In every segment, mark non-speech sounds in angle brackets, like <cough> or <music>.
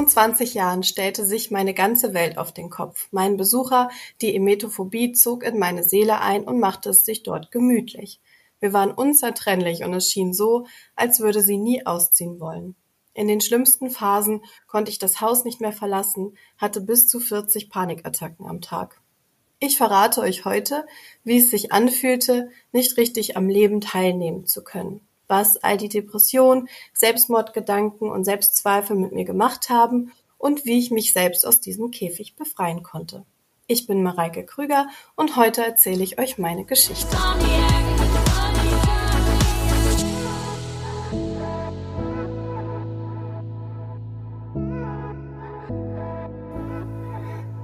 Vor 25 Jahren stellte sich meine ganze Welt auf den Kopf. Mein Besucher, die Emetophobie, zog in meine Seele ein und machte es sich dort gemütlich. Wir waren unzertrennlich und es schien so, als würde sie nie ausziehen wollen. In den schlimmsten Phasen konnte ich das Haus nicht mehr verlassen, hatte bis zu 40 Panikattacken am Tag. Ich verrate euch heute, wie es sich anfühlte, nicht richtig am Leben teilnehmen zu können was all die Depression, Selbstmordgedanken und Selbstzweifel mit mir gemacht haben und wie ich mich selbst aus diesem Käfig befreien konnte. Ich bin Mareike Krüger und heute erzähle ich euch meine Geschichte.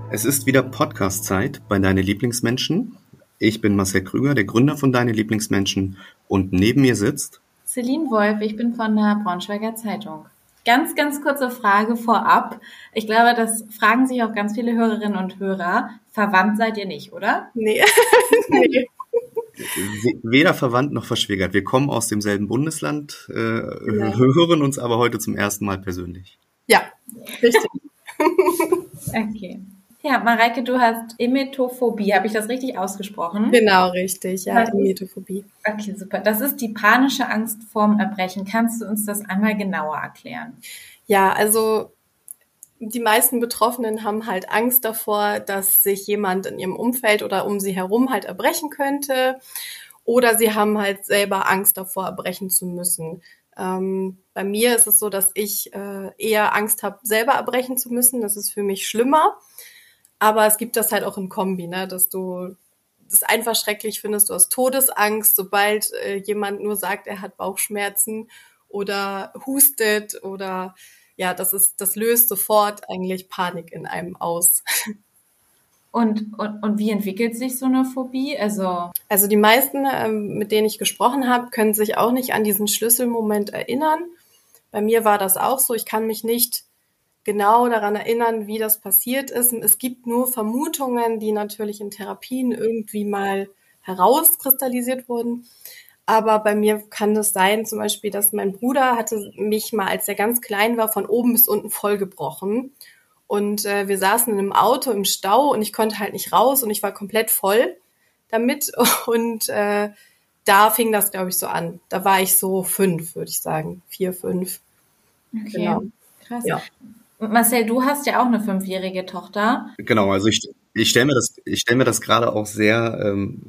Es ist wieder Podcast-Zeit bei Deine Lieblingsmenschen. Ich bin Marcel Krüger, der Gründer von Deine Lieblingsmenschen und neben mir sitzt Celine Wolf, ich bin von der Braunschweiger Zeitung. Ganz, ganz kurze Frage vorab. Ich glaube, das fragen sich auch ganz viele Hörerinnen und Hörer. Verwandt seid ihr nicht, oder? Nee. <laughs> nee. Weder verwandt noch verschwägert. Wir kommen aus demselben Bundesland, äh, ja. hören uns aber heute zum ersten Mal persönlich. Ja, richtig. <laughs> okay. Ja, Mareike, du hast Emetophobie. Habe ich das richtig ausgesprochen? Genau, richtig. Ja, Emetophobie. Okay, super. Das ist die panische Angst vorm Erbrechen. Kannst du uns das einmal genauer erklären? Ja, also die meisten Betroffenen haben halt Angst davor, dass sich jemand in ihrem Umfeld oder um sie herum halt erbrechen könnte. Oder sie haben halt selber Angst davor, erbrechen zu müssen. Ähm, bei mir ist es so, dass ich äh, eher Angst habe, selber erbrechen zu müssen. Das ist für mich schlimmer. Aber es gibt das halt auch in Kombi, ne, dass du das einfach schrecklich findest, du hast Todesangst, sobald äh, jemand nur sagt, er hat Bauchschmerzen oder hustet oder ja, das ist, das löst sofort eigentlich Panik in einem aus. <laughs> Und, und, und wie entwickelt sich so eine Phobie? Also, also die meisten, ähm, mit denen ich gesprochen habe, können sich auch nicht an diesen Schlüsselmoment erinnern. Bei mir war das auch so. Ich kann mich nicht genau daran erinnern, wie das passiert ist. Es gibt nur Vermutungen, die natürlich in Therapien irgendwie mal herauskristallisiert wurden. Aber bei mir kann es sein, zum Beispiel, dass mein Bruder hatte mich mal, als er ganz klein war, von oben bis unten vollgebrochen. Und äh, wir saßen in einem Auto im Stau und ich konnte halt nicht raus und ich war komplett voll damit. <laughs> Und äh, da fing das, glaube ich, so an. Da war ich so fünf, würde ich sagen. Vier, fünf. Okay. Genau. Krass. Ja. Marcel, du hast ja auch eine fünfjährige Tochter. Genau, also ich, ich stelle mir das, ich stelle mir das gerade auch sehr, ähm,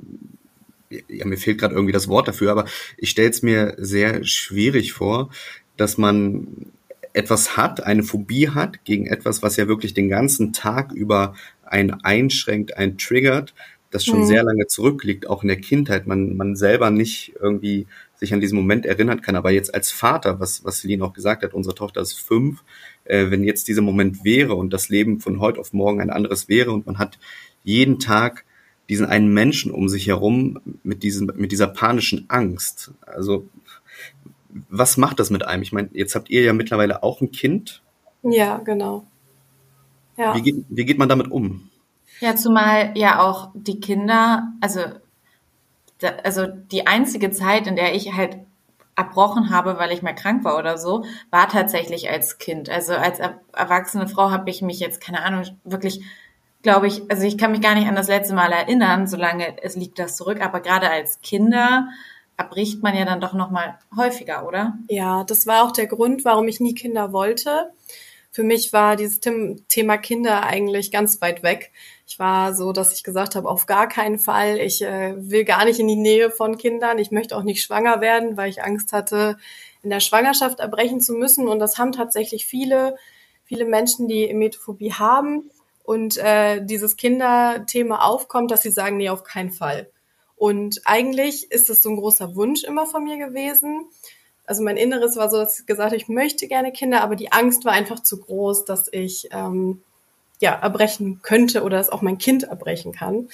ja, mir fehlt gerade irgendwie das Wort dafür, aber ich stelle es mir sehr schwierig vor, dass man etwas hat, eine Phobie hat gegen etwas, was ja wirklich den ganzen Tag über einen einschränkt, einen triggert, das schon mhm. sehr lange zurückliegt, auch in der Kindheit, man, man selber nicht irgendwie sich an diesen Moment erinnern kann. Aber jetzt als Vater, was, was Celine auch gesagt hat, unsere Tochter ist fünf, äh, wenn jetzt dieser Moment wäre und das Leben von heute auf morgen ein anderes wäre und man hat jeden Tag diesen einen Menschen um sich herum mit diesem, mit dieser panischen Angst. Also, was macht das mit einem? Ich meine, jetzt habt ihr ja mittlerweile auch ein Kind. Ja, genau. Ja. Wie, geht, wie geht man damit um? Ja, zumal ja auch die Kinder, also, also die einzige Zeit, in der ich halt abbrochen habe, weil ich mal krank war oder so, war tatsächlich als Kind. Also als erwachsene Frau habe ich mich jetzt, keine Ahnung, wirklich, glaube ich, also ich kann mich gar nicht an das letzte Mal erinnern, solange es liegt das zurück, aber gerade als Kinder erbricht man ja dann doch noch mal häufiger, oder? Ja, das war auch der Grund, warum ich nie Kinder wollte. Für mich war dieses Thema Kinder eigentlich ganz weit weg. Ich war so, dass ich gesagt habe, auf gar keinen Fall. Ich äh, will gar nicht in die Nähe von Kindern. Ich möchte auch nicht schwanger werden, weil ich Angst hatte, in der Schwangerschaft erbrechen zu müssen. Und das haben tatsächlich viele, viele Menschen, die Emetophobie haben und äh, dieses Kinderthema aufkommt, dass sie sagen, nee, auf keinen Fall. Und eigentlich ist es so ein großer Wunsch immer von mir gewesen. Also mein Inneres war so, dass ich gesagt habe, ich möchte gerne Kinder, aber die Angst war einfach zu groß, dass ich ähm, ja, erbrechen könnte oder dass auch mein Kind erbrechen kann.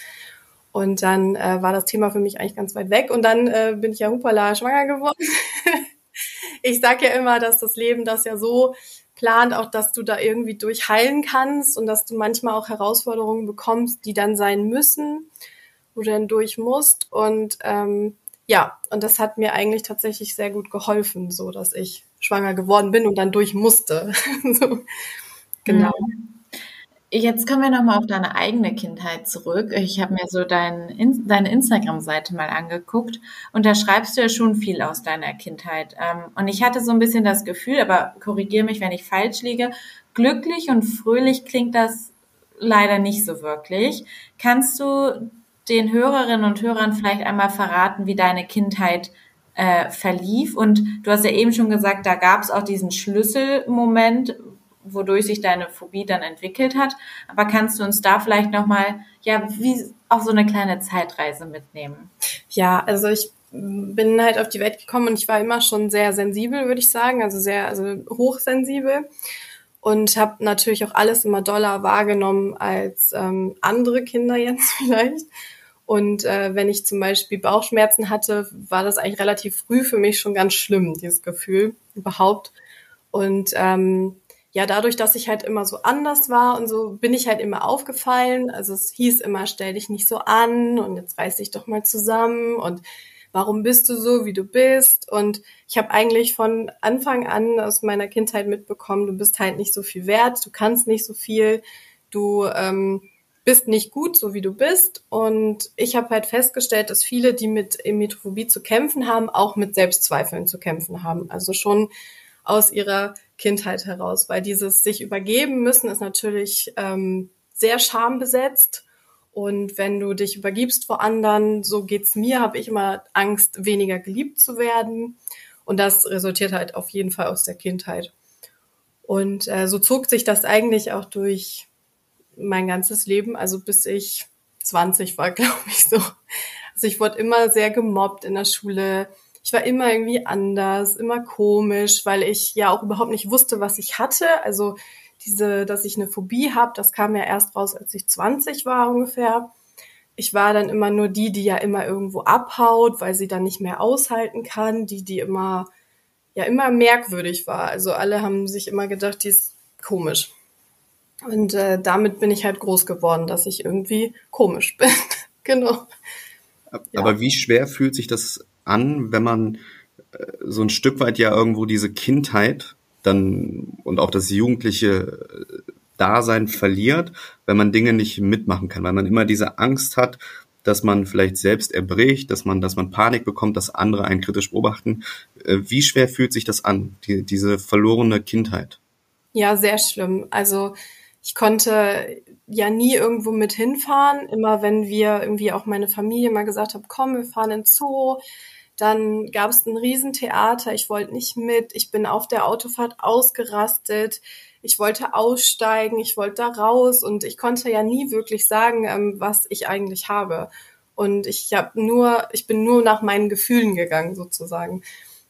Und dann äh, war das Thema für mich eigentlich ganz weit weg. Und dann äh, bin ich ja hupala schwanger geworden. <laughs> ich sage ja immer, dass das Leben das ja so plant, auch dass du da irgendwie durchheilen kannst und dass du manchmal auch Herausforderungen bekommst, die dann sein müssen, wo du dann durch musst. Und ähm, ja, und das hat mir eigentlich tatsächlich sehr gut geholfen, so dass ich schwanger geworden bin und dann durch musste. <laughs> so, genau. Mhm. Jetzt kommen wir nochmal auf deine eigene Kindheit zurück. Ich habe mir so dein, deine Instagram-Seite mal angeguckt und da schreibst du ja schon viel aus deiner Kindheit. Ähm, und ich hatte so ein bisschen das Gefühl, aber korrigiere mich, wenn ich falsch liege, glücklich und fröhlich klingt das leider nicht so wirklich. Kannst du den Hörerinnen und Hörern vielleicht einmal verraten, wie deine Kindheit äh, verlief? Und du hast ja eben schon gesagt, da gab es auch diesen Schlüsselmoment, wodurch sich deine Phobie dann entwickelt hat. Aber kannst du uns da vielleicht nochmal, ja, wie auf so eine kleine Zeitreise mitnehmen? Ja, also ich bin halt auf die Welt gekommen und ich war immer schon sehr sensibel, würde ich sagen, also sehr, also hochsensibel und habe natürlich auch alles immer doller wahrgenommen als ähm, andere Kinder <laughs> jetzt vielleicht. Und äh, wenn ich zum Beispiel Bauchschmerzen hatte, war das eigentlich relativ früh für mich schon ganz schlimm, dieses Gefühl überhaupt. Und ähm, ja, dadurch, dass ich halt immer so anders war und so, bin ich halt immer aufgefallen. Also es hieß immer, stell dich nicht so an und jetzt reiß dich doch mal zusammen und warum bist du so, wie du bist? Und ich habe eigentlich von Anfang an aus meiner Kindheit mitbekommen, du bist halt nicht so viel wert, du kannst nicht so viel, du ähm, bist nicht gut, so wie du bist. Und ich habe halt festgestellt, dass viele, die mit Emetophobie zu kämpfen haben, auch mit Selbstzweifeln zu kämpfen haben. Also schon aus ihrer Kindheit heraus, weil dieses sich übergeben müssen ist natürlich ähm, sehr schambesetzt. Und wenn du dich übergibst vor anderen, so geht's mir, habe ich immer Angst, weniger geliebt zu werden. Und das resultiert halt auf jeden Fall aus der Kindheit. Und äh, so zog sich das eigentlich auch durch mein ganzes Leben, also bis ich 20 war, <laughs> glaube ich so. Also ich wurde immer sehr gemobbt in der Schule ich war immer irgendwie anders, immer komisch, weil ich ja auch überhaupt nicht wusste, was ich hatte. Also diese, dass ich eine Phobie habe, das kam ja erst raus, als ich 20 war ungefähr. Ich war dann immer nur die, die ja immer irgendwo abhaut, weil sie dann nicht mehr aushalten kann, die, die immer, ja, immer merkwürdig war. Also alle haben sich immer gedacht, die ist komisch. Und äh, damit bin ich halt groß geworden, dass ich irgendwie komisch <laughs> bin. genau. Aber ja. wie schwer fühlt sich das an, wenn man äh, so ein Stück weit ja irgendwo diese Kindheit dann und auch das jugendliche äh, Dasein verliert, wenn man Dinge nicht mitmachen kann, weil man immer diese Angst hat, dass man vielleicht selbst erbricht, dass man, dass man Panik bekommt, dass andere einen kritisch beobachten. Äh, wie schwer fühlt sich das an, die, diese verlorene Kindheit? Ja, sehr schlimm. Also ich konnte ja nie irgendwo mit hinfahren. Immer wenn wir irgendwie auch meine Familie mal gesagt haben, komm, wir fahren in Zoo, dann gab es ein Riesentheater, ich wollte nicht mit, ich bin auf der Autofahrt ausgerastet, ich wollte aussteigen, ich wollte da raus und ich konnte ja nie wirklich sagen, ähm, was ich eigentlich habe. Und ich habe nur, ich bin nur nach meinen Gefühlen gegangen sozusagen.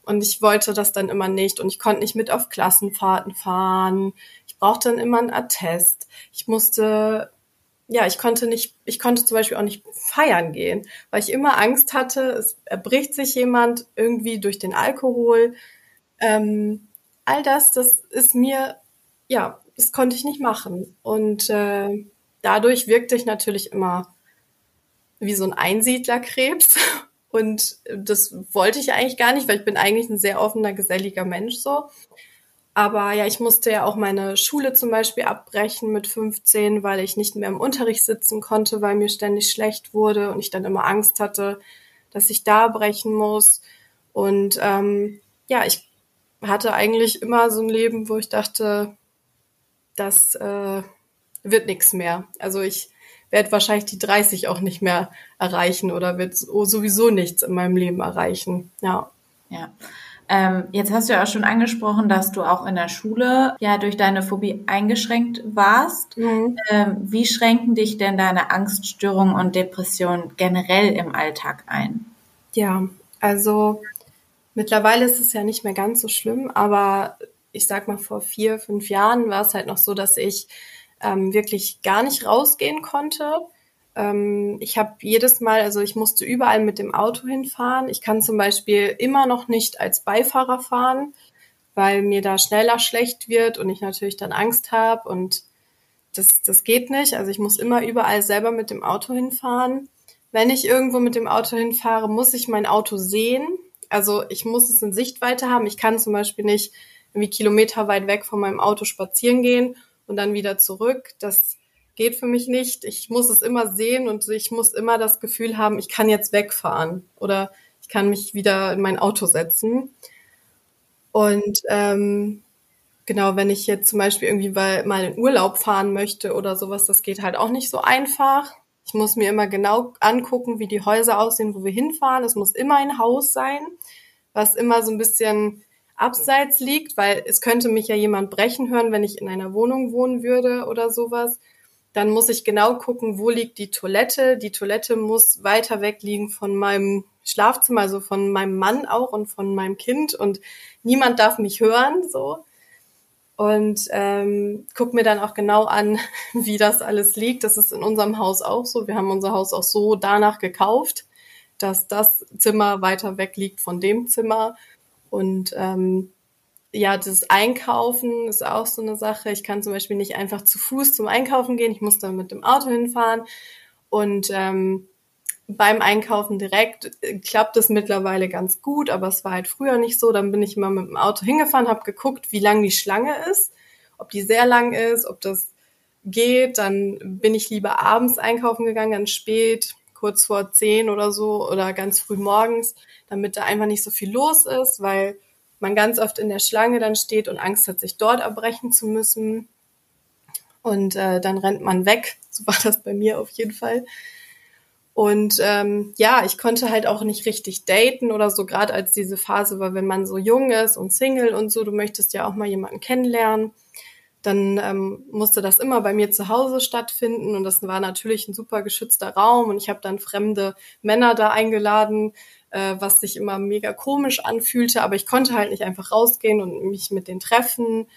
Und ich wollte das dann immer nicht und ich konnte nicht mit auf Klassenfahrten fahren. Ich brauchte dann immer einen Attest. Ich musste ja, ich konnte nicht, ich konnte zum Beispiel auch nicht feiern gehen, weil ich immer Angst hatte, es erbricht sich jemand irgendwie durch den Alkohol. Ähm, all das, das ist mir, ja, das konnte ich nicht machen. Und äh, dadurch wirkte ich natürlich immer wie so ein Einsiedlerkrebs. <laughs> Und das wollte ich eigentlich gar nicht, weil ich bin eigentlich ein sehr offener, geselliger Mensch so. Aber ja, ich musste ja auch meine Schule zum Beispiel abbrechen mit 15, weil ich nicht mehr im Unterricht sitzen konnte, weil mir ständig schlecht wurde und ich dann immer Angst hatte, dass ich da brechen muss. Und ähm, ja, ich hatte eigentlich immer so ein Leben, wo ich dachte, das äh, wird nichts mehr. Also ich werde wahrscheinlich die 30 auch nicht mehr erreichen oder wird sowieso nichts in meinem Leben erreichen. Ja. Ja. Ähm, jetzt hast du ja auch schon angesprochen, dass du auch in der Schule ja durch deine Phobie eingeschränkt warst. Mhm. Ähm, wie schränken dich denn deine Angststörungen und Depressionen generell im Alltag ein? Ja, also mittlerweile ist es ja nicht mehr ganz so schlimm, aber ich sag mal, vor vier, fünf Jahren war es halt noch so, dass ich ähm, wirklich gar nicht rausgehen konnte ähm, ich habe jedes Mal, also ich musste überall mit dem Auto hinfahren. Ich kann zum Beispiel immer noch nicht als Beifahrer fahren, weil mir da schneller schlecht wird und ich natürlich dann Angst habe und das, das geht nicht. Also ich muss immer überall selber mit dem Auto hinfahren. wenn ich irgendwo mit dem Auto hinfahre, muss ich mein Auto sehen. Also ich muss es in Sichtweite haben. Ich kann zum Beispiel nicht irgendwie Kilometer weit weg von meinem Auto spazieren gehen und dann wieder zurück. Das geht für mich nicht. Ich muss es immer sehen und ich muss immer das Gefühl haben, ich kann jetzt wegfahren oder ich kann mich wieder in mein Auto setzen. Und ähm, genau, wenn ich jetzt zum Beispiel irgendwie mal in Urlaub fahren möchte oder sowas, das geht halt auch nicht so einfach. Ich muss mir immer genau angucken, wie die Häuser aussehen, wo wir hinfahren. Es muss immer ein Haus sein, was immer so ein bisschen abseits liegt, weil es könnte mich ja jemand brechen hören, wenn ich in einer Wohnung wohnen würde oder sowas. Dann muss ich genau gucken, wo liegt die Toilette. Die Toilette muss weiter weg liegen von meinem Schlafzimmer, also von meinem Mann auch und von meinem Kind und niemand darf mich hören, so und ähm, guck mir dann auch genau an, <laughs> wie das alles liegt. Das ist in unserem Haus auch so. Wir haben unser Haus auch so danach gekauft, dass das Zimmer weiter weg liegt von dem Zimmer. Und ähm, ja, das Einkaufen ist auch so eine Sache. Ich kann zum Beispiel nicht einfach zu Fuß zum Einkaufen gehen. Ich muss dann mit dem Auto hinfahren. Und ähm, beim Einkaufen direkt äh, klappt es mittlerweile ganz gut, aber es war halt früher nicht so. Dann bin ich immer mit dem Auto hingefahren, habe geguckt, wie lang die Schlange ist, ob die sehr lang ist, ob das geht. Dann bin ich lieber abends einkaufen gegangen, ganz spät, kurz vor zehn oder so oder ganz früh morgens, damit da einfach nicht so viel los ist, weil man ganz oft in der Schlange dann steht und Angst hat, sich dort erbrechen zu müssen. Und äh, dann rennt man weg. <laughs> So war das bei mir auf jeden Fall. Und ähm, ja, ich konnte halt auch nicht richtig daten oder so, gerade als diese Phase war, wenn man so jung ist und Single und so, du möchtest ja auch mal jemanden kennenlernen. Dann ähm, musste das immer bei mir zu Hause stattfinden und das war natürlich ein super geschützter Raum und ich habe dann fremde Männer da eingeladen, äh, was sich immer mega komisch anfühlte, aber ich konnte halt nicht einfach rausgehen und mich mit denen treffen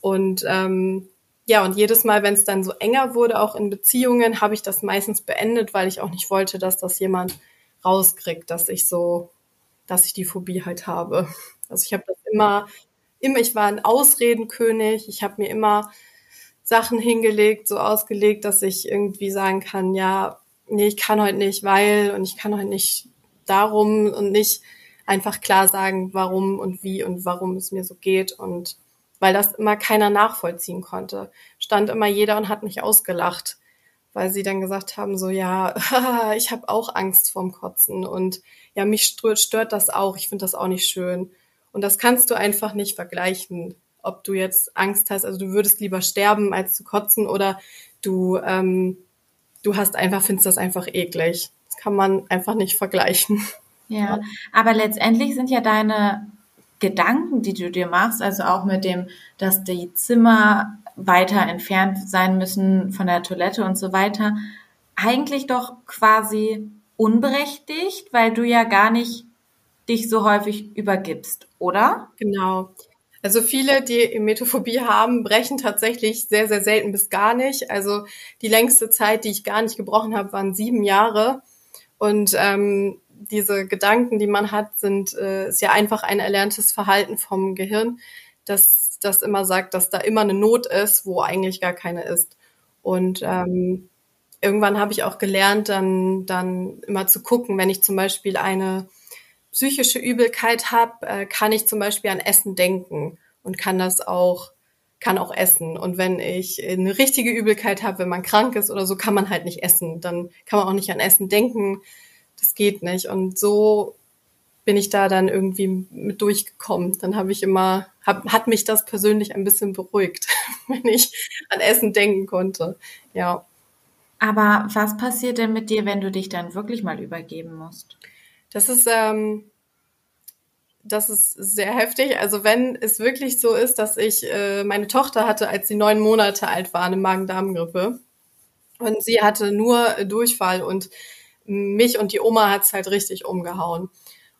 und ähm, ja, und jedes Mal, wenn es dann so enger wurde, auch in Beziehungen, habe ich das meistens beendet, weil ich auch nicht wollte, dass das jemand rauskriegt, dass ich so, dass ich die Phobie halt habe. Also ich habe das immer, immer, ich war ein Ausredenkönig, ich habe mir immer Sachen hingelegt, so ausgelegt, dass ich irgendwie sagen kann, ja, nee, ich kann heute nicht, weil und ich kann heute nicht darum und nicht einfach klar sagen, warum und wie und warum es mir so geht und weil das immer keiner nachvollziehen konnte. Stand immer jeder und hat mich ausgelacht, weil sie dann gesagt haben, so ja, <laughs> ich habe auch Angst vorm Kotzen und ja, mich stört das auch, ich finde das auch nicht schön. Und das kannst du einfach nicht vergleichen, ob du jetzt Angst hast, also du würdest lieber sterben, als zu kotzen, oder du, ähm, du hast einfach, findest das einfach eklig. Das kann man einfach nicht vergleichen. Ja, aber letztendlich sind ja deine Gedanken, die du dir machst, also auch mit dem, dass die Zimmer weiter entfernt sein müssen von der Toilette und so weiter, eigentlich doch quasi unberechtigt, weil du ja gar nicht dich so häufig übergibst, oder? Genau. Also viele, die Emetophobie haben, brechen tatsächlich sehr, sehr selten bis gar nicht. Also die längste Zeit, die ich gar nicht gebrochen habe, waren sieben Jahre. Und ähm, diese Gedanken, die man hat, sind äh, ist ja einfach ein erlerntes Verhalten vom Gehirn, dass das immer sagt, dass da immer eine Not ist, wo eigentlich gar keine ist. Und ähm, irgendwann habe ich auch gelernt, dann dann immer zu gucken, wenn ich zum Beispiel eine psychische Übelkeit habe, äh, kann ich zum Beispiel an Essen denken und kann das auch kann auch essen. Und wenn ich eine richtige Übelkeit habe, wenn man krank ist oder so, kann man halt nicht essen. Dann kann man auch nicht an Essen denken das geht nicht. Und so bin ich da dann irgendwie mit durchgekommen. Dann habe ich immer, hab, hat mich das persönlich ein bisschen beruhigt, <laughs> wenn ich an Essen denken konnte. Ja. Aber was passiert denn mit dir, wenn du dich dann wirklich mal übergeben musst? Das ist, ähm, das ist sehr heftig. Also wenn es wirklich so ist, dass ich äh, meine Tochter hatte, als sie neun Monate alt war, eine Magen-Darm-Grippe. Und sie hatte nur Durchfall und mich und die Oma hat's halt richtig umgehauen.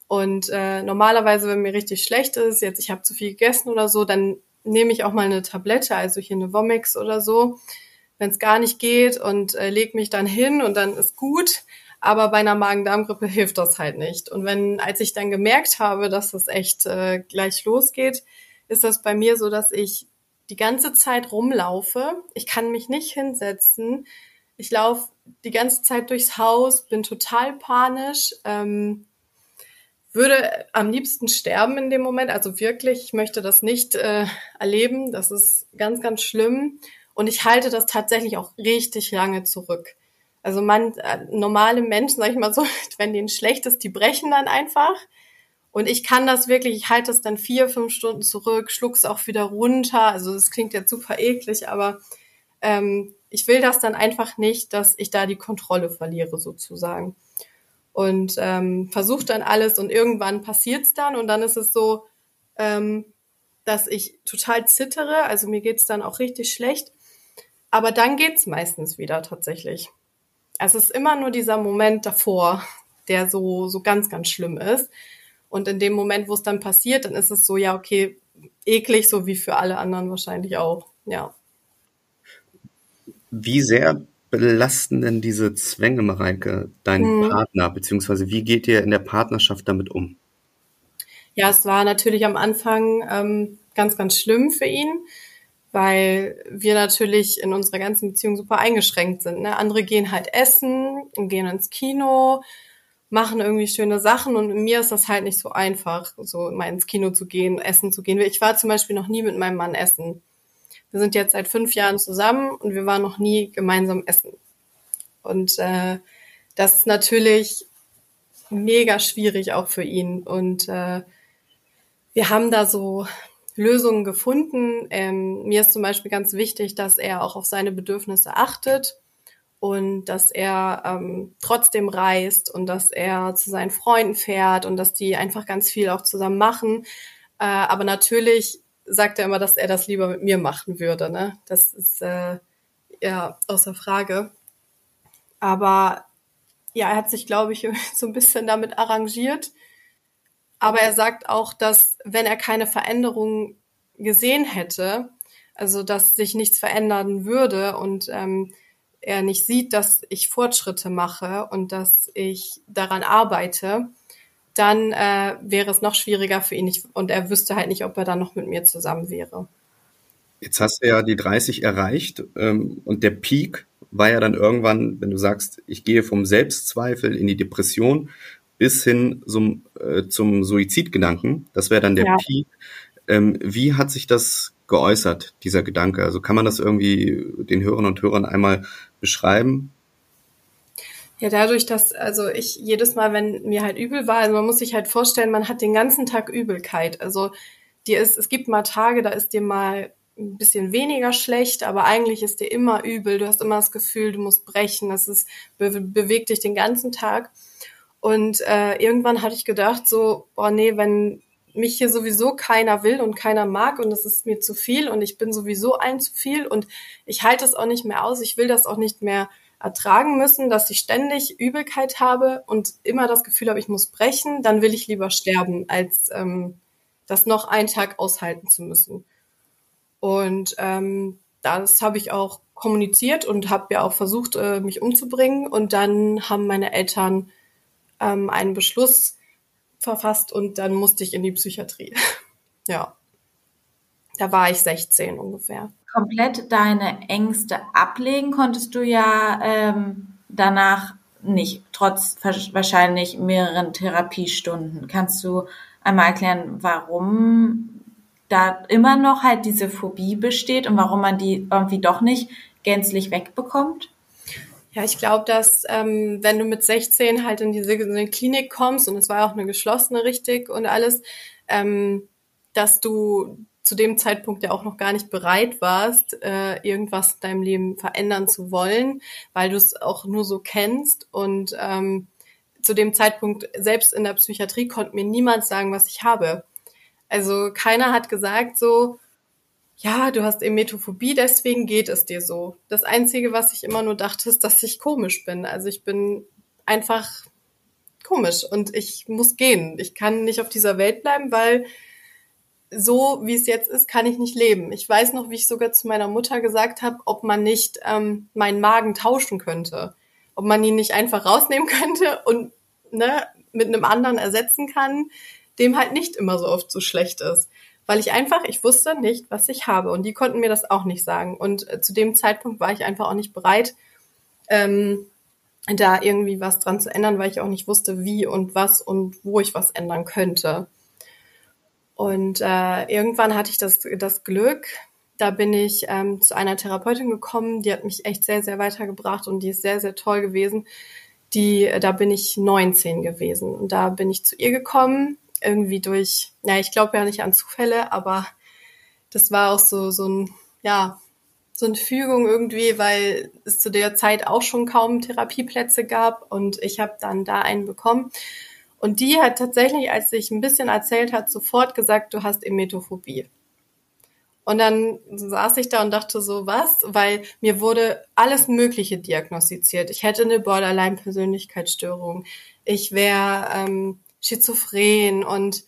Und äh, normalerweise, wenn mir richtig schlecht ist, jetzt ich habe zu viel gegessen oder so, dann nehme ich auch mal eine Tablette, also hier eine Vomix oder so, wenn es gar nicht geht und äh, leg mich dann hin und dann ist gut. Aber bei einer Magen-Darm-Grippe hilft das halt nicht. Und wenn, als ich dann gemerkt habe, dass das echt äh, gleich losgeht, ist das bei mir so, dass ich die ganze Zeit rumlaufe. Ich kann mich nicht hinsetzen. Ich laufe die ganze Zeit durchs Haus, bin total panisch, ähm, würde am liebsten sterben in dem Moment. Also wirklich, ich möchte das nicht äh, erleben. Das ist ganz, ganz schlimm. Und ich halte das tatsächlich auch richtig lange zurück. Also man, äh, normale Menschen, sag ich mal so, <laughs> wenn denen schlecht ist, die brechen dann einfach. Und ich kann das wirklich, ich halte es dann vier, fünf Stunden zurück, schluck's auch wieder runter. Also das klingt jetzt super eklig, aber ähm, ich will das dann einfach nicht, dass ich da die Kontrolle verliere sozusagen. Und ähm, versuche dann alles und irgendwann passiert's dann und dann ist es so, ähm, dass ich total zittere, also mir geht's dann auch richtig schlecht. Aber dann geht's meistens wieder tatsächlich. Also es ist immer nur dieser Moment davor, der so, so ganz, ganz schlimm ist. Und in dem Moment, wo es dann passiert, dann ist es so, ja, okay, eklig, so wie für alle anderen wahrscheinlich auch, ja. Wie sehr belasten denn diese Zwänge, Mareike, deinen hm. Partner, beziehungsweise wie geht ihr in der Partnerschaft damit um? Ja, es war natürlich am Anfang ähm, ganz, ganz schlimm für ihn, weil wir natürlich in unserer ganzen Beziehung super eingeschränkt sind. Ne? Andere gehen halt essen und gehen ins Kino machen irgendwie schöne Sachen und mir ist das halt nicht so einfach, so mal ins Kino zu gehen, essen zu gehen. Ich war zum Beispiel noch nie mit meinem Mann essen. Wir sind jetzt seit fünf Jahren zusammen und wir waren noch nie gemeinsam essen. Und äh, das ist natürlich mega schwierig auch für ihn. Und äh, wir haben da so Lösungen gefunden. Ähm, mir ist zum Beispiel ganz wichtig, dass er auch auf seine Bedürfnisse achtet und dass er ähm, trotzdem reist und dass er zu seinen Freunden fährt und dass die einfach ganz viel auch zusammen machen. Äh, aber natürlich sagt er immer, dass er das lieber mit mir machen würde. Ne? Das ist äh, ja außer Frage. Aber ja, er hat sich, glaube ich, <laughs> so ein bisschen damit arrangiert. Aber er sagt auch, dass wenn er keine Veränderung gesehen hätte, also dass sich nichts verändern würde und ähm, er nicht sieht, dass ich Fortschritte mache und dass ich daran arbeite, dann äh, wäre es noch schwieriger für ihn nicht, und er wüsste halt nicht, ob er dann noch mit mir zusammen wäre. Jetzt hast du ja die 30 erreicht ähm, und der Peak war ja dann irgendwann, wenn du sagst, ich gehe vom Selbstzweifel in die Depression bis hin zum, äh, zum Suizidgedanken. Das wäre dann der ja. Peak. Ähm, wie hat sich das geäußert, dieser Gedanke? Also kann man das irgendwie den Hörern und Hörern einmal beschreiben? Ja, dadurch, dass, also ich jedes Mal, wenn mir halt übel war, also man muss sich halt vorstellen, man hat den ganzen Tag Übelkeit. Also dir ist, es gibt mal Tage, da ist dir mal ein bisschen weniger schlecht, aber eigentlich ist dir immer übel. Du hast immer das Gefühl, du musst brechen. Das ist, be bewegt dich den ganzen Tag. Und äh, irgendwann hatte ich gedacht, so, boah, nee, wenn mich hier sowieso keiner will und keiner mag und es ist mir zu viel und ich bin sowieso ein zu viel und ich halte es auch nicht mehr aus. Ich will das auch nicht mehr ertragen müssen, dass ich ständig Übelkeit habe und immer das Gefühl habe, ich muss brechen, dann will ich lieber sterben, als ähm, das noch einen Tag aushalten zu müssen. Und ähm, das habe ich auch kommuniziert und habe ja auch versucht, äh, mich umzubringen. Und dann haben meine Eltern ähm, einen Beschluss verfasst und dann musste ich in die Psychiatrie. <laughs> ja. Da war ich 16 ungefähr. Komplett deine Ängste ablegen konntest du ja ähm, danach nicht, trotz wahrscheinlich mehreren Therapiestunden. Kannst du einmal erklären, warum da immer noch halt diese Phobie besteht und warum man die irgendwie doch nicht gänzlich wegbekommt? Ja, ich glaube, dass ähm, wenn du mit 16 halt in diese in die Klinik kommst und es war auch eine geschlossene richtig und alles, ähm, dass du zu dem Zeitpunkt ja auch noch gar nicht bereit warst, äh, irgendwas in deinem Leben verändern zu wollen, weil du es auch nur so kennst und ähm, zu dem Zeitpunkt selbst in der Psychiatrie konnte mir niemand sagen, was ich habe. Also keiner hat gesagt so, ja, du hast Emetophobie, deswegen geht es dir so. Das Einzige, was ich immer nur dachte, ist, dass ich komisch bin. Also ich bin einfach komisch und ich muss gehen. Ich kann nicht auf dieser Welt bleiben, weil so wie es jetzt ist, kann ich nicht leben. Ich weiß noch, wie ich sogar zu meiner Mutter gesagt habe, ob man nicht ähm, meinen Magen tauschen könnte. Ob man ihn nicht einfach rausnehmen könnte und ne, mit einem anderen ersetzen kann, dem halt nicht immer so oft so schlecht ist weil ich einfach, ich wusste nicht, was ich habe. Und die konnten mir das auch nicht sagen. Und äh, zu dem Zeitpunkt war ich einfach auch nicht bereit, ähm, da irgendwie was dran zu ändern, weil ich auch nicht wusste, wie und was und wo ich was ändern könnte. Und äh, irgendwann hatte ich das, das Glück, da bin ich ähm, zu einer Therapeutin gekommen, die hat mich echt sehr, sehr weitergebracht und die ist sehr, sehr toll gewesen. Die, da bin ich 19 gewesen und da bin ich zu ihr gekommen, irgendwie durch, ja, ich glaube ja nicht an Zufälle, aber das war auch so, so ein, ja, so eine Fügung irgendwie, weil es zu der Zeit auch schon kaum Therapieplätze gab und ich habe dann da einen bekommen. Und die hat tatsächlich, als sich ein bisschen erzählt hat, sofort gesagt, du hast Emetophobie. Und dann saß ich da und dachte so, was? Weil mir wurde alles Mögliche diagnostiziert. Ich hätte eine Borderline-Persönlichkeitsstörung. Ich wäre ähm, schizophren und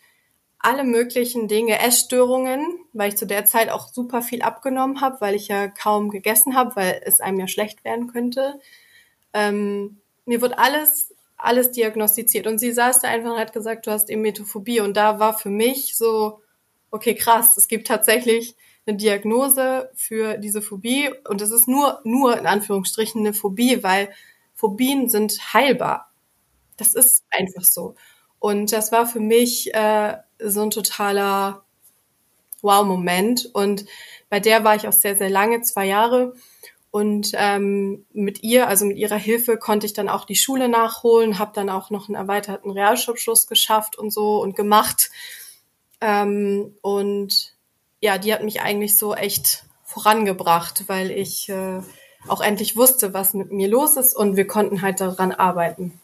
alle möglichen Dinge, Essstörungen, weil ich zu der Zeit auch super viel abgenommen habe, weil ich ja kaum gegessen habe, weil es einem ja schlecht werden könnte. Ähm, mir wird alles, alles diagnostiziert. Und sie saß da einfach und hat gesagt, du hast Emetophobie. Und da war für mich so, okay, krass, es gibt tatsächlich eine Diagnose für diese Phobie. Und es ist nur, nur in Anführungsstrichen eine Phobie, weil Phobien sind heilbar. Das ist einfach so. Und das war für mich äh, so ein totaler Wow-Moment. Und bei der war ich auch sehr, sehr lange, zwei Jahre. Und ähm, mit ihr, also mit ihrer Hilfe, konnte ich dann auch die Schule nachholen, habe dann auch noch einen erweiterten Realschulabschluss geschafft und so und gemacht. Ähm, und ja, die hat mich eigentlich so echt vorangebracht, weil ich äh, auch endlich wusste, was mit mir los ist und wir konnten halt daran arbeiten.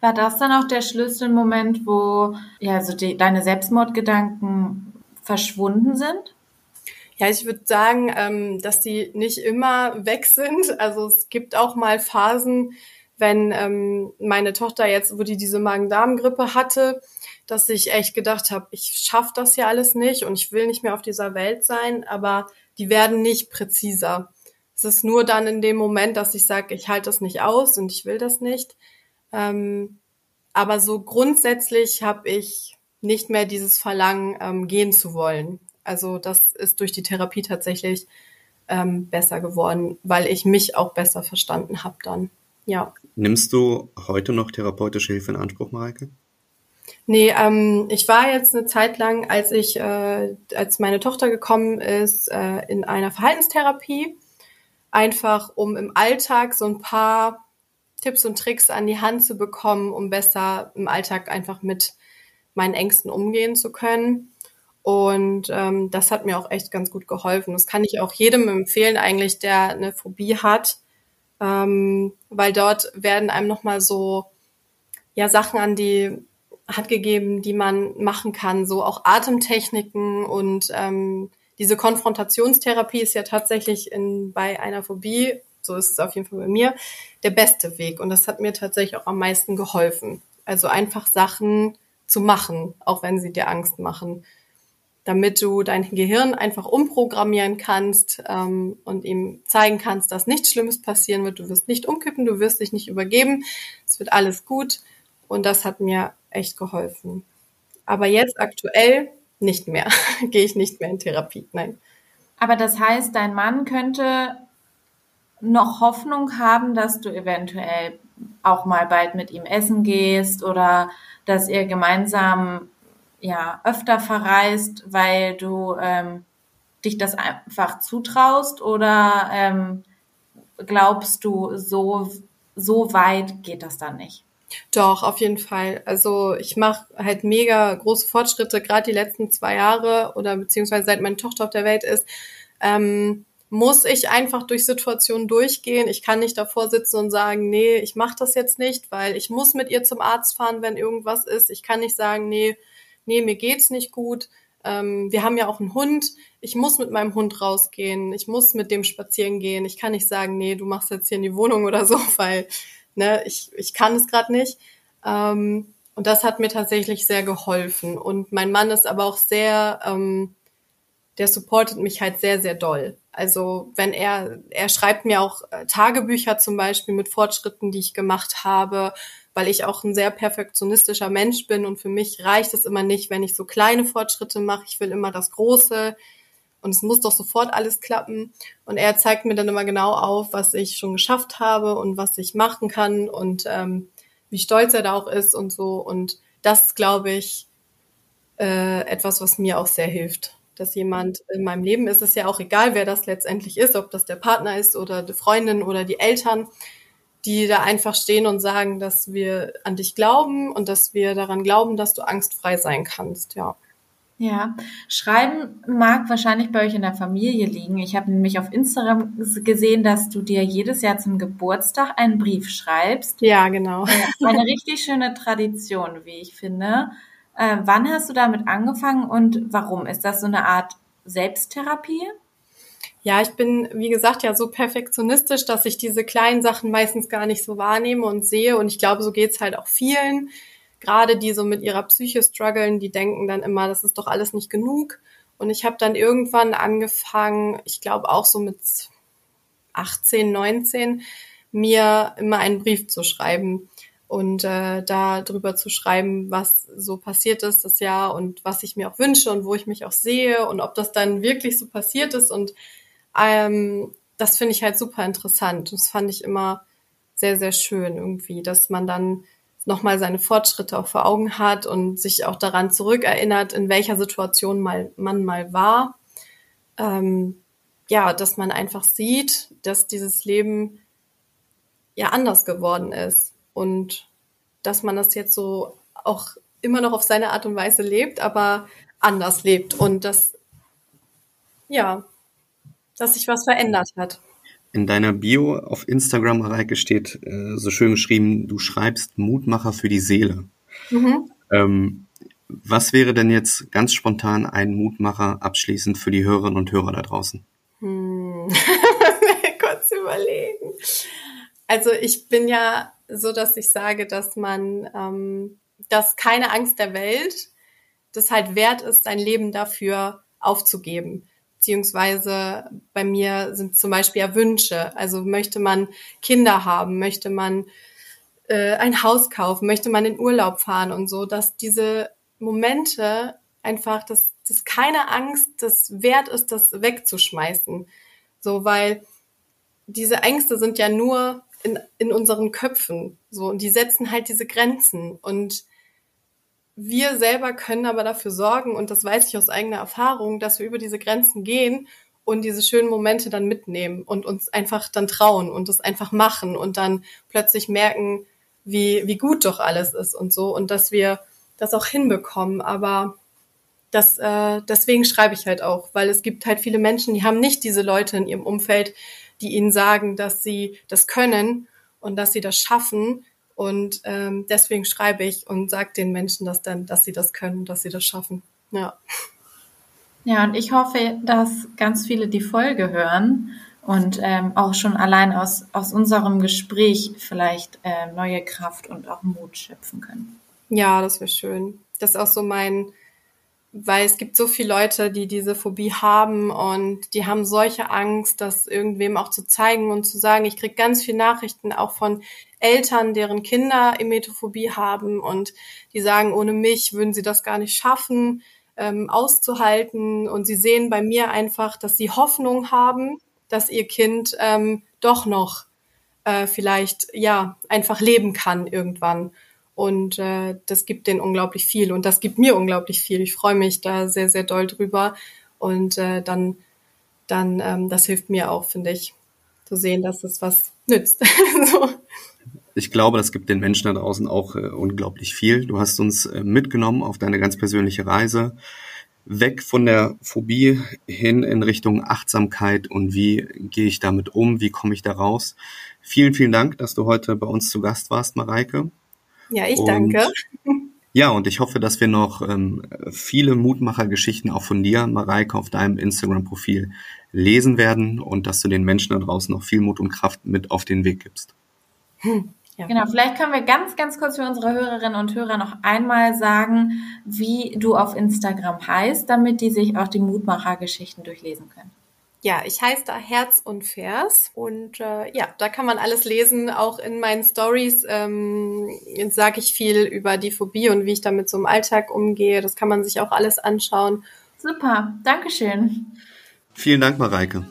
War das dann auch der Schlüsselmoment, wo ja so die, deine Selbstmordgedanken verschwunden sind? Ja, ich würde sagen, ähm, dass die nicht immer weg sind. Also es gibt auch mal Phasen, wenn ähm, meine Tochter jetzt, wo die diese Magen-Darm-Grippe hatte, dass ich echt gedacht habe, ich schaffe das ja alles nicht und ich will nicht mehr auf dieser Welt sein, aber die werden nicht präziser. Es ist nur dann in dem Moment, dass ich sage, ich halte das nicht aus und ich will das nicht. Ähm, aber so grundsätzlich habe ich nicht mehr dieses Verlangen, ähm, gehen zu wollen. Also das ist durch die Therapie tatsächlich ähm, besser geworden, weil ich mich auch besser verstanden habe dann. Ja. Nimmst du heute noch therapeutische Hilfe in Anspruch, Mareike? Nee, ähm, ich war jetzt eine Zeit lang, als ich, äh, als meine Tochter gekommen ist, äh, in einer Verhaltenstherapie, einfach um im Alltag so ein paar Tipps und Tricks an die Hand zu bekommen, um besser im Alltag einfach mit meinen Ängsten umgehen zu können. Und ähm, das hat mir auch echt ganz gut geholfen. Das kann ich auch jedem empfehlen, eigentlich, der eine Phobie hat, ähm, weil dort werden einem nochmal so ja Sachen an die hat gegeben, die man machen kann, so auch Atemtechniken und ähm, diese Konfrontationstherapie ist ja tatsächlich in, bei einer Phobie so ist es auf jeden Fall bei mir, der beste Weg. Und das hat mir tatsächlich auch am meisten geholfen. Also einfach Sachen zu machen, auch wenn sie dir Angst machen, damit du dein Gehirn einfach umprogrammieren kannst ähm, und ihm zeigen kannst, dass nichts Schlimmes passieren wird. Du wirst nicht umkippen, du wirst dich nicht übergeben, es wird alles gut. Und das hat mir echt geholfen. Aber jetzt aktuell nicht mehr. <laughs> Gehe ich nicht mehr in Therapie. Nein. Aber das heißt, dein Mann könnte noch Hoffnung haben, dass du eventuell auch mal bald mit ihm essen gehst oder dass ihr gemeinsam ja öfter verreist, weil du ähm, dich das einfach zutraust oder ähm, glaubst du, so, so weit geht das dann nicht? Doch, auf jeden Fall. Also ich mache halt mega große Fortschritte, gerade die letzten zwei Jahre oder beziehungsweise seit meine Tochter auf der Welt ist. Ähm, muss ich einfach durch Situationen durchgehen. Ich kann nicht davor sitzen und sagen, nee, ich mache das jetzt nicht, weil ich muss mit ihr zum Arzt fahren, wenn irgendwas ist. Ich kann nicht sagen, nee, nee, mir geht's nicht gut. Ähm, wir haben ja auch einen Hund. Ich muss mit meinem Hund rausgehen. Ich muss mit dem spazieren gehen. Ich kann nicht sagen, nee, du machst jetzt hier in die Wohnung oder so, <laughs> weil ne, ich, ich kann es gerade nicht. Ähm, und das hat mir tatsächlich sehr geholfen. Und mein Mann ist aber auch sehr, ähm, der supportet mich halt sehr, sehr doll. Also wenn er, er schreibt mir auch äh, Tagebücher zum Beispiel mit Fortschritten, die ich gemacht habe, weil ich auch ein sehr perfektionistischer Mensch bin und für mich reicht es immer nicht, wenn ich so kleine Fortschritte mache. Ich will immer das Große. und es muss doch sofort alles klappen. Und er zeigt mir dann immer genau auf, was ich schon geschafft habe und was ich machen kann und ähm, wie stolz er da auch ist und so. Und das glaube ich, äh, etwas, was mir auch sehr hilft. Dass jemand in meinem Leben ist, es ja auch egal, wer das letztendlich ist, ob das der Partner ist oder die Freundin oder die Eltern, die da einfach stehen und sagen, dass wir an dich glauben und dass wir daran glauben, dass du angstfrei sein kannst, ja. Ja, Schreiben mag wahrscheinlich bei euch in der Familie liegen. Ich habe nämlich auf Instagram gesehen, dass du dir jedes Jahr zum Geburtstag einen Brief schreibst. Ja, genau. Eine richtig schöne Tradition, wie ich finde. Äh, wann hast du damit angefangen und warum? Ist das so eine Art Selbsttherapie? Ja, ich bin, wie gesagt, ja so perfektionistisch, dass ich diese kleinen Sachen meistens gar nicht so wahrnehme und sehe. Und ich glaube, so geht's halt auch vielen gerade die so mit ihrer Psyche strugglen, die denken dann immer, das ist doch alles nicht genug. Und ich habe dann irgendwann angefangen, ich glaube auch so mit 18, 19, mir immer einen Brief zu schreiben und äh, da drüber zu schreiben, was so passiert ist das Jahr und was ich mir auch wünsche und wo ich mich auch sehe und ob das dann wirklich so passiert ist. Und ähm, das finde ich halt super interessant. Das fand ich immer sehr, sehr schön irgendwie, dass man dann nochmal seine Fortschritte auch vor Augen hat und sich auch daran zurückerinnert, in welcher Situation mal, man mal war. Ähm, ja, dass man einfach sieht, dass dieses Leben ja anders geworden ist und dass man das jetzt so auch immer noch auf seine Art und Weise lebt, aber anders lebt und dass, ja, dass sich was verändert hat. In deiner Bio auf Instagram, Mareike, steht äh, so schön geschrieben, du schreibst Mutmacher für die Seele. Mhm. Ähm, was wäre denn jetzt ganz spontan ein Mutmacher abschließend für die Hörerinnen und Hörer da draußen? Hm. <laughs> Kurz überlegen. Also ich bin ja so, dass ich sage, dass man, ähm, dass keine Angst der Welt das halt wert ist, sein Leben dafür aufzugeben beziehungsweise bei mir sind zum Beispiel ja Wünsche. Also möchte man Kinder haben, möchte man äh, ein Haus kaufen, möchte man in Urlaub fahren und so, dass diese Momente einfach, dass, dass keine Angst das wert ist, das wegzuschmeißen. So, weil diese Ängste sind ja nur in, in unseren Köpfen. So, und die setzen halt diese Grenzen. Und wir selber können aber dafür sorgen, und das weiß ich aus eigener Erfahrung, dass wir über diese Grenzen gehen und diese schönen Momente dann mitnehmen und uns einfach dann trauen und es einfach machen und dann plötzlich merken, wie, wie gut doch alles ist und so und dass wir das auch hinbekommen. Aber das, äh, deswegen schreibe ich halt auch, weil es gibt halt viele Menschen, die haben nicht diese Leute in ihrem Umfeld, die ihnen sagen, dass sie das können und dass sie das schaffen und ähm, deswegen schreibe ich und sage den Menschen das dann, dass sie das können, dass sie das schaffen. Ja. Ja, und ich hoffe, dass ganz viele die Folge hören und ähm, auch schon allein aus, aus unserem Gespräch vielleicht äh, neue Kraft und auch Mut schöpfen können. Ja, das wäre schön. Das ist auch so mein, weil es gibt so viele Leute, die diese Phobie haben und die haben solche Angst, das irgendwem auch zu zeigen und zu sagen. Ich kriege ganz viele Nachrichten auch von Eltern, deren Kinder Emetophobie haben und die sagen, ohne mich würden sie das gar nicht schaffen, ähm, auszuhalten. Und sie sehen bei mir einfach, dass sie Hoffnung haben, dass ihr Kind ähm, doch noch äh, vielleicht ja einfach leben kann irgendwann. Und äh, das gibt denen unglaublich viel und das gibt mir unglaublich viel. Ich freue mich da sehr, sehr doll drüber. Und äh, dann, dann, ähm, das hilft mir auch, finde ich, zu sehen, dass es was nützt. <laughs> so. Ich glaube, das gibt den Menschen da draußen auch äh, unglaublich viel. Du hast uns äh, mitgenommen auf deine ganz persönliche Reise weg von der Phobie hin in Richtung Achtsamkeit und wie gehe ich damit um, wie komme ich da raus. Vielen, vielen Dank, dass du heute bei uns zu Gast warst, Mareike. Ja, ich und, danke. Ja, und ich hoffe, dass wir noch ähm, viele Mutmachergeschichten auch von dir, Mareike, auf deinem Instagram-Profil lesen werden und dass du den Menschen da draußen noch viel Mut und Kraft mit auf den Weg gibst. Hm. Ja. Genau, vielleicht können wir ganz, ganz kurz für unsere Hörerinnen und Hörer noch einmal sagen, wie du auf Instagram heißt, damit die sich auch die Mutmachergeschichten durchlesen können. Ja, ich heiße da Herz und Vers und äh, ja, da kann man alles lesen. Auch in meinen Stories ähm, sage ich viel über die Phobie und wie ich damit so im Alltag umgehe. Das kann man sich auch alles anschauen. Super, Dankeschön. Vielen Dank, Mareike.